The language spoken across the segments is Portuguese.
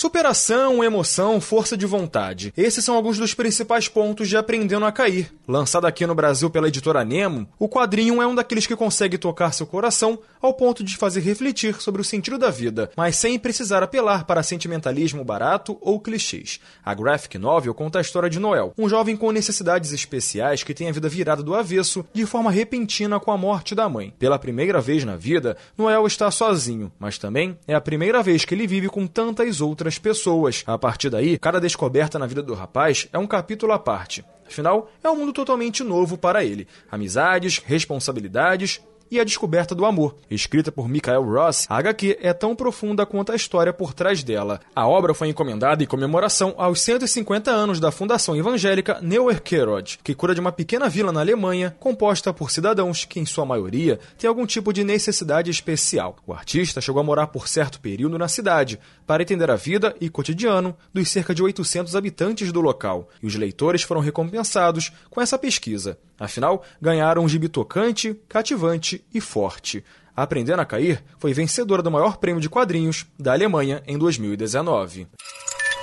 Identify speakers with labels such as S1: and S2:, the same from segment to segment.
S1: Superação, emoção, força de vontade. Esses são alguns dos principais pontos de Aprendendo a Cair. Lançado aqui no Brasil pela editora Nemo, o quadrinho é um daqueles que consegue tocar seu coração ao ponto de fazer refletir sobre o sentido da vida, mas sem precisar apelar para sentimentalismo barato ou clichês. A graphic novel conta a história de Noel, um jovem com necessidades especiais que tem a vida virada do avesso de forma repentina com a morte da mãe. Pela primeira vez na vida, Noel está sozinho, mas também é a primeira vez que ele vive com tantas outras outras pessoas. A partir daí, cada descoberta na vida do rapaz é um capítulo à parte. Afinal, é um mundo totalmente novo para ele. Amizades, responsabilidades e a descoberta do amor. Escrita por Michael Ross, a HQ é tão profunda quanto a história por trás dela. A obra foi encomendada em comemoração aos 150 anos da fundação evangélica Neuerkerod, que cura de uma pequena vila na Alemanha, composta por cidadãos que, em sua maioria, têm algum tipo de necessidade especial. O artista chegou a morar por certo período na cidade, para entender a vida e cotidiano dos cerca de 800 habitantes do local, e os leitores foram recompensados com essa pesquisa. Afinal, ganharam um gibi tocante, cativante e forte. Aprendendo a Cair foi vencedora do maior prêmio de quadrinhos da Alemanha em 2019.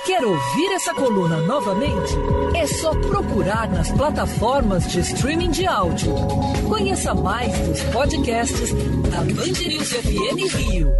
S2: Quer ouvir essa coluna novamente? É só procurar nas plataformas de streaming de áudio. Conheça mais dos podcasts da Band News FM Rio.